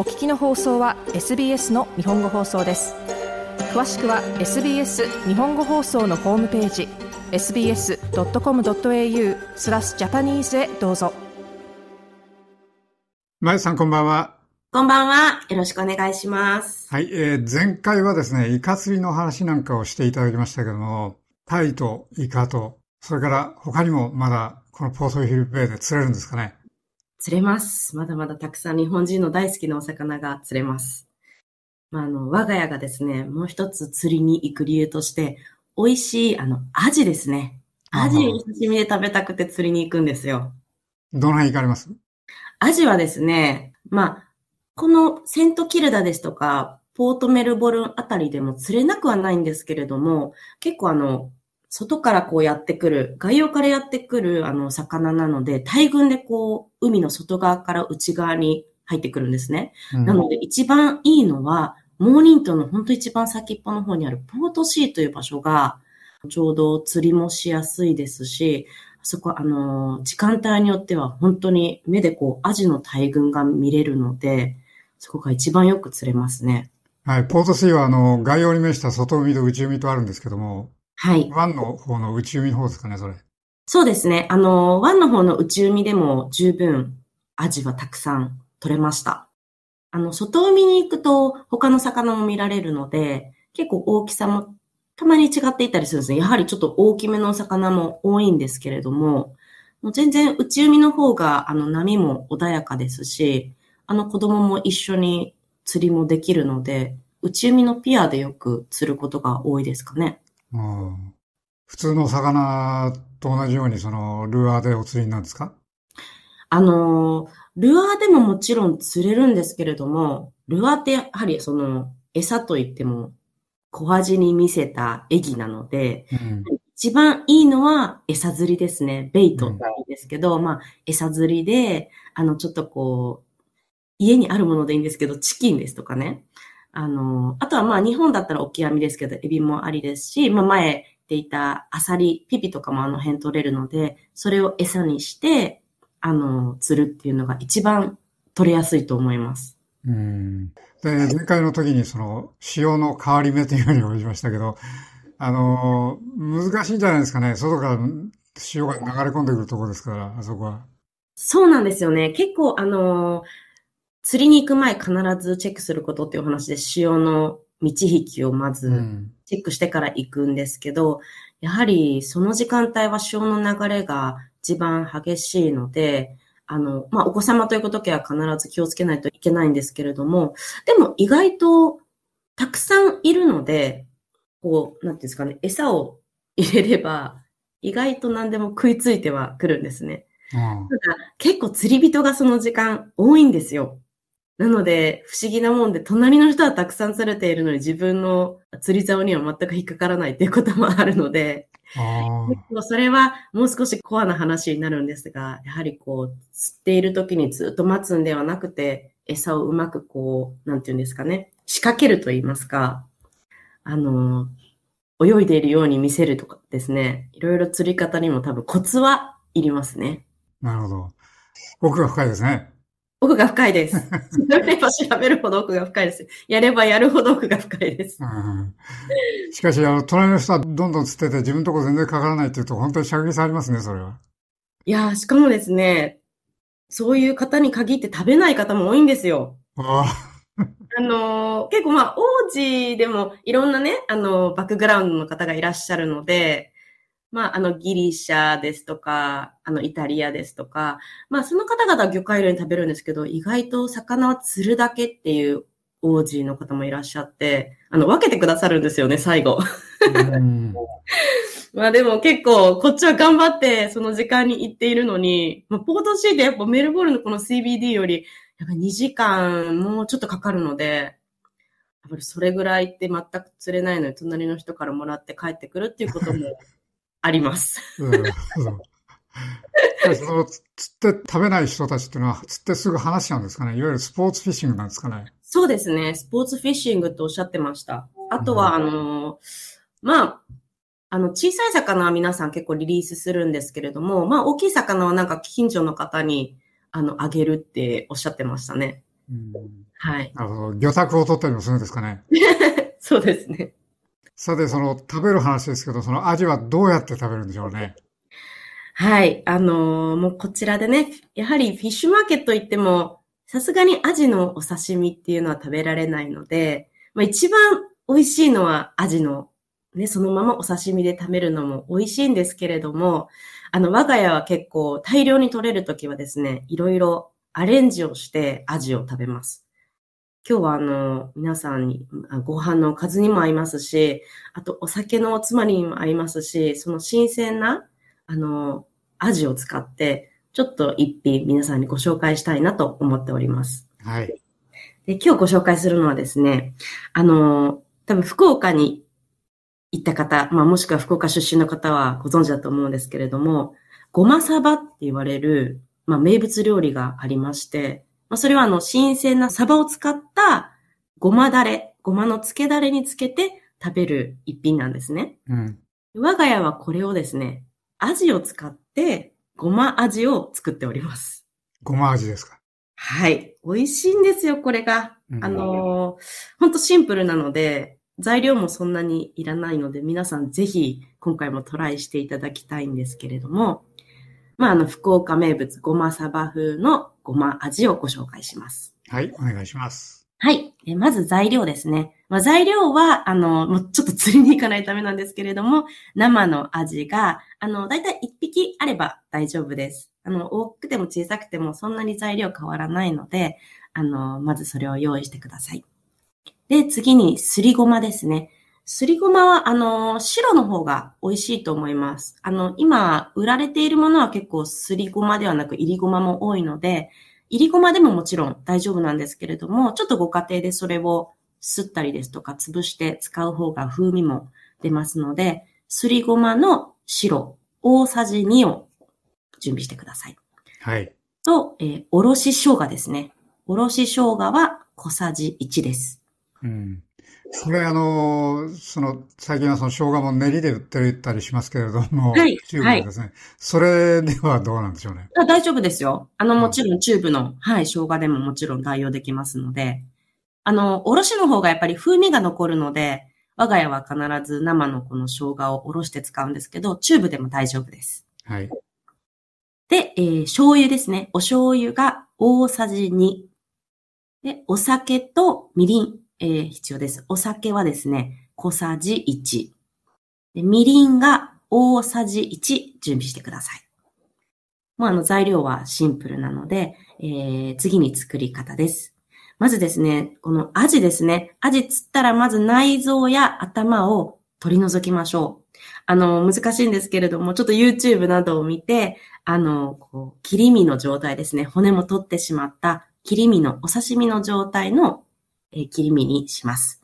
お聞きの放送は SBS の日本語放送です詳しくは SBS 日本語放送のホームページ sbs.com.au スラスジャパニーズへどうぞまゆさんこんばんはこんばんは。よろしくお願いします。はい、えー、前回はですね、イカ釣りの話なんかをしていただきましたけども、タイとイカと、それから他にもまだこのポートフィリピンベイで釣れるんですかね釣れます。まだまだたくさん日本人の大好きなお魚が釣れます。まあ、あの、我が家がですね、もう一つ釣りに行く理由として、美味しい、あの、アジですね。アジを刺身で食べたくて釣りに行くんですよ。どの辺行かれます？アジはですね、まあ、このセントキルダですとか、ポートメルボルンあたりでも釣れなくはないんですけれども、結構あの、外からこうやってくる、外洋からやってくるあの魚なので、大群でこう、海の外側から内側に入ってくるんですね。うん、なので一番いいのは、モーニントンの本当一番先っぽの方にあるポートシーという場所が、ちょうど釣りもしやすいですし、そこ、あの、時間帯によっては本当に目でこう、アジの大群が見れるので、そこが一番よく釣れますね。はい、ポートシーはあの、外洋に面した外海と内海とあるんですけども、はい。湾の方の内海の方ですかね、それ。そうですね。あの、湾の方の内海でも十分アジはたくさん取れました。あの、外海に行くと他の魚も見られるので、結構大きさもたまに違っていたりするんですね。やはりちょっと大きめのお魚も多いんですけれども、もう全然内海の方があの波も穏やかですし、あの子供も一緒に釣りもできるので、内海のピアでよく釣ることが多いですかね。うん、普通の魚と同じように、その、ルアーでお釣りなんですか？あの、ルアーでももちろん釣れるんですけれども、ルアーってやはりその、餌といっても、小味に見せたエギなので、うん、一番いいのは餌釣りですね。ベイトっていいですけど、うん、まあ、餌釣りで、あの、ちょっとこう、家にあるものでいいんですけど、チキンですとかね。あの、あとはまあ日本だったらオキアミですけど、エビもありですし、まあ前でいたアサリ、ピピとかもあの辺取れるので、それを餌にして、あの、釣るっていうのが一番取れやすいと思います。うん。で、前回の時にその、潮の変わり目というふうに言いましたけど、あの、難しいんじゃないですかね。外から潮が流れ込んでくるところですから、あそこは。そうなんですよね。結構、あの、釣りに行く前必ずチェックすることっていう話で、潮の満ち引きをまずチェックしてから行くんですけど、うん、やはりその時間帯は潮の流れが一番激しいので、あの、まあ、お子様と行くときは必ず気をつけないといけないんですけれども、でも意外とたくさんいるので、こう、なんていうんですかね、餌を入れれば、意外と何でも食いついてはくるんですね。うん、ただ結構釣り人がその時間多いんですよ。なので、不思議なもんで、隣の人はたくさん釣れているのに、自分の釣り竿には全く引っかからないっていうこともあるので、それはもう少しコアな話になるんですが、やはりこう、釣っている時にずっと待つんではなくて、餌をうまくこう、なんていうんですかね、仕掛けると言いますか、あの、泳いでいるように見せるとかですね、いろいろ釣り方にも多分コツはいりますね。なるほど。奥が深いですね。奥が深いです。調べれば調べるほど奥が深いです。やればやるほど奥が深いです。うん、しかし、あの、隣の人はどんどん釣ってて自分のとこ全然かからないっていうと、本当に射撃されますね、それは。いやしかもですね、そういう方に限って食べない方も多いんですよ。ああの、結構まあ、王子でもいろんなね、あの、バックグラウンドの方がいらっしゃるので、まあ、あの、ギリシャですとか、あの、イタリアですとか、まあ、その方々は魚介類に食べるんですけど、意外と魚は釣るだけっていう王子の方もいらっしゃって、あの、分けてくださるんですよね、最後。まあでも結構、こっちは頑張ってその時間に行っているのに、まあ、ポートシーでやっぱメルボルンのこの CBD より、やっぱ2時間もうちょっとかかるので、やっぱりそれぐらいって全く釣れないのに隣の人からもらって帰ってくるっていうこともあります。うん、その釣って食べない人たちっていうのは、釣ってすぐ話しちゃうんですかねいわゆるスポーツフィッシングなんですかねそうですね。スポーツフィッシングっておっしゃってました。あとは、あの、まあ、あの、小さい魚は皆さん結構リリースするんですけれども、まあ、大きい魚はなんか近所の方に、あの、あげるっておっしゃってましたね。うん、はい。なるほど。魚拓を取ったりもするんですかね。そうですね。さて、その食べる話ですけど、そのアジはどうやって食べるんでしょうね？はい。あのー、もうこちらでね、やはりフィッシュマーケット行っても、さすがにアジのお刺身っていうのは食べられないので、まあ一番美味しいのはアジの、ね、そのままお刺身で食べるのも美味しいんですけれども、あの、我が家は結構大量に取れるときはですね、いろいろアレンジをしてアジを食べます。今日はあの、皆さんにご飯のおかずにも合いますし、あとお酒のおつまみにも合いますし、その新鮮な、あの、アジを使って、ちょっと一品皆さんにご紹介したいなと思っております。はい。で今日ご紹介するのはですね、あの、多分福岡に行った方、まあもしくは福岡出身の方はご存知だと思うんですけれども、ごまサバって言われる、まあ名物料理がありまして、まあそれはあの新鮮なサバを使ったごまだれ、ごまの漬けだれにつけて食べる一品なんですね。うん。我が家はこれをですね、アジを使ってごま味を作っております。ごま味ですか？はい。美味しいんですよ、これが。うん、あのほんとシンプルなので、材料もそんなにいらないので、皆さんぜひ今回もトライしていただきたいんですけれども、まあ、あの、福岡名物ごまサバ風のごま味をご紹介します。はい、お願いします。はい。えまず材料ですね。まあ、材料は、あの、もうちょっと釣りに行かないためなんですけれども、生のアジが、あの、だいたい1匹あれば大丈夫です。あの、大きくても小さくてもそんなに材料変わらないので、あの、まずそれを用意してください。で、次にすりごまですね。すりごまは、あの、白の方が美味しいと思います。あの、今、売られているものは結構すりごまではなく、いりごまも多いので、いりごまでももちろん大丈夫なんですけれども、ちょっとご家庭でそれをすったりですとか、潰して使う方が風味も出ますので、すりごまの白、大さじ2を準備してください。はい。と、えー、おろし生姜ですね。おろし生姜は小さじ1です。うん。これあの、その、最近はその生姜も練りで売ってたりしますけれども、はい。チューブでですね、はい、それではどうなんでしょうね？あ大丈夫ですよ。あの、もちろんチューブの、はい、生姜でももちろん代用できますので、あの、おろしの方がやっぱり風味が残るので、我が家は必ず生のこの生姜をおろして使うんですけど、チューブでも大丈夫です。はい。で、えー、醤油ですね。お醤油が大さじ2。で、お酒とみりん。えー、必要です。お酒はですね、小さじ1。でみりんが大さじ1準備してください。もうあの材料はシンプルなので、えー、次に作り方です。まずですね、このアジですね。アジ釣ったらまず内臓や頭を取り除きましょう。あの、難しいんですけれども、ちょっと YouTube などを見て、あの、こう、切り身の状態ですね。骨も取ってしまった切り身のお刺身の状態のえ切り身にします。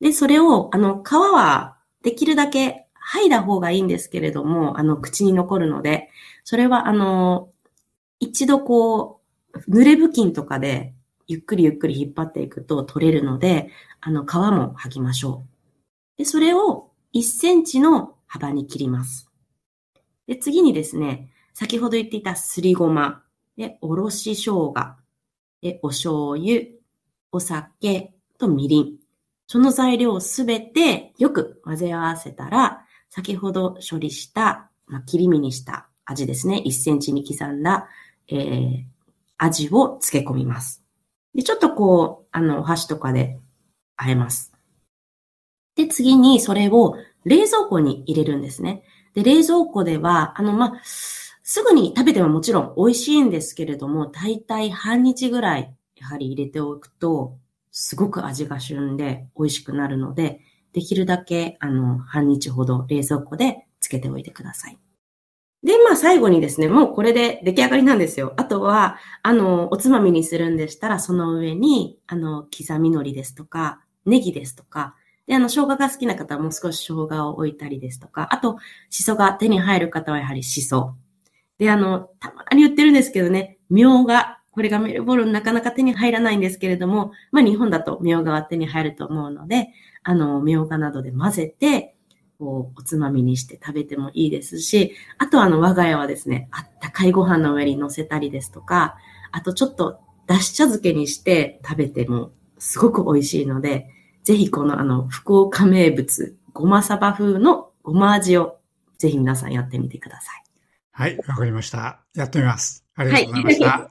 で、それを、あの、皮はできるだけ剥いだ方がいいんですけれども、あの、口に残るので、それは、あの、一度こう、濡れ布巾とかで、ゆっくりゆっくり引っ張っていくと取れるので、あの、皮も剥ぎましょう。で、それを1センチの幅に切ります。で、次にですね、先ほど言っていたすりごま、で、おろし生姜、で、お醤油、お酒とみりん。その材料をすべてよく混ぜ合わせたら、先ほど処理した、まあ、切り身にした味ですね。1センチに刻んだ、えー、味を漬け込みます。で、ちょっとこう、あの、お箸とかで和えます。で、次にそれを冷蔵庫に入れるんですね。で、冷蔵庫では、あの、まあ、すぐに食べてももちろん美味しいんですけれども、だいたい半日ぐらいやはり入れておくと、すごく味が旬で美味しくなるので、できるだけ、あの、半日ほど冷蔵庫でつけておいてください。で、まあ最後にですね、もうこれで出来上がりなんですよ。あとは、あの、おつまみにするんでしたら、その上に、あの、刻み海苔ですとか、ネギですとか、で、あの、生姜が好きな方はもう少し生姜を置いたりですとか、あと、シソが手に入る方はやはりシソ。で、あの、たまに言ってるんですけどね、みょうがこれがメルボルンなかなか手に入らないんですけれども、まあ日本だとみょうがは手に入ると思うので、あの、みょうがなどで混ぜて、こう、おつまみにして食べてもいいですし、あとあの、我が家はですね、あったかいご飯の上に乗せたりですとか、あとちょっとだし茶漬けにして食べてもすごく美味しいので、ぜひこのあの、福岡名物、ごまサバ風のごま味をぜひ皆さんやってみてください。はい、わかりました。やってみます。ありがとうございました。はい、